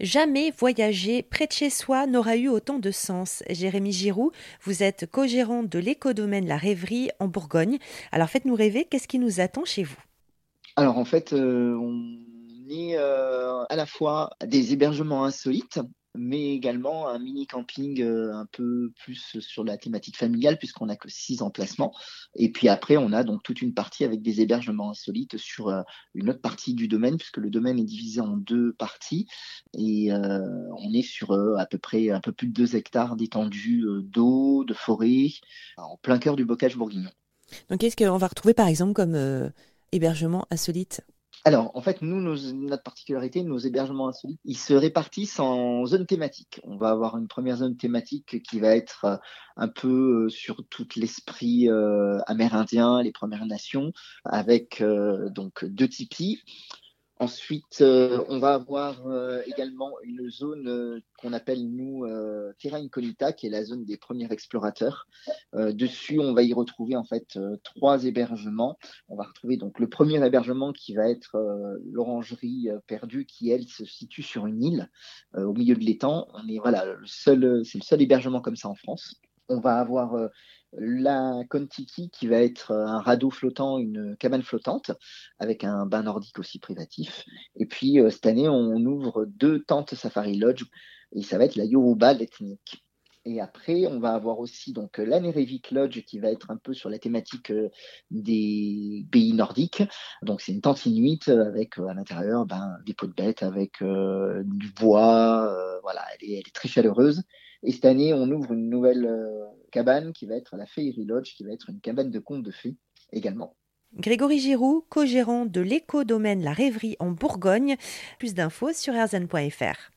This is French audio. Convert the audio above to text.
Jamais voyager près de chez soi n'aura eu autant de sens. Jérémy Giroux, vous êtes co-gérant de l'écodomaine La Rêverie en Bourgogne. Alors faites-nous rêver, qu'est-ce qui nous attend chez vous? Alors en fait, euh, on est euh, à la fois des hébergements insolites, mais également un mini camping euh, un peu plus sur la thématique familiale puisqu'on n'a que six emplacements. Et puis après, on a donc toute une partie avec des hébergements insolites sur euh, une autre partie du domaine puisque le domaine est divisé en deux parties et euh, on est sur à peu près un peu plus de deux hectares d'étendue d'eau, de forêt, en plein cœur du bocage bourguignon. Donc qu'est-ce qu'on va retrouver par exemple comme hébergement insolite alors, en fait, nous, notre particularité, nos hébergements insolites, ils se répartissent en zones thématiques. On va avoir une première zone thématique qui va être euh, un peu euh, sur tout l'esprit euh, amérindien, les Premières Nations, avec donc deux tipis. Ensuite, euh, on va avoir euh, également une zone euh, qu'on appelle nous Terra Incognita, qui est la zone des premiers explorateurs. dessus, on va y retrouver en fait trois hébergements. On va retrouver donc le premier hébergement qui va être l'orangerie perdue, qui elle se situe sur une île au milieu de l'étang. On est voilà le seul, c'est le seul hébergement comme ça en France. On va avoir la Kontiki qui va être euh, un radeau flottant, une cabane flottante avec un bain nordique aussi privatif. Et puis euh, cette année, on ouvre deux tentes Safari Lodge et ça va être la Yoruba l'ethnique. Et après, on va avoir aussi donc l'Anerevik Lodge qui va être un peu sur la thématique euh, des pays nordiques. Donc c'est une tente inuite avec à l'intérieur ben, des pots de bêtes avec du bois. voilà, elle est, très chaleureuse. Et cette année, on ouvre une nouvelle cabane qui va être la Fairy Lodge, qui va être une cabane de contes de fées également. Grégory Giroux, co-gérant de l'éco-domaine La Rêverie en Bourgogne. Plus d'infos sur erzen.fr.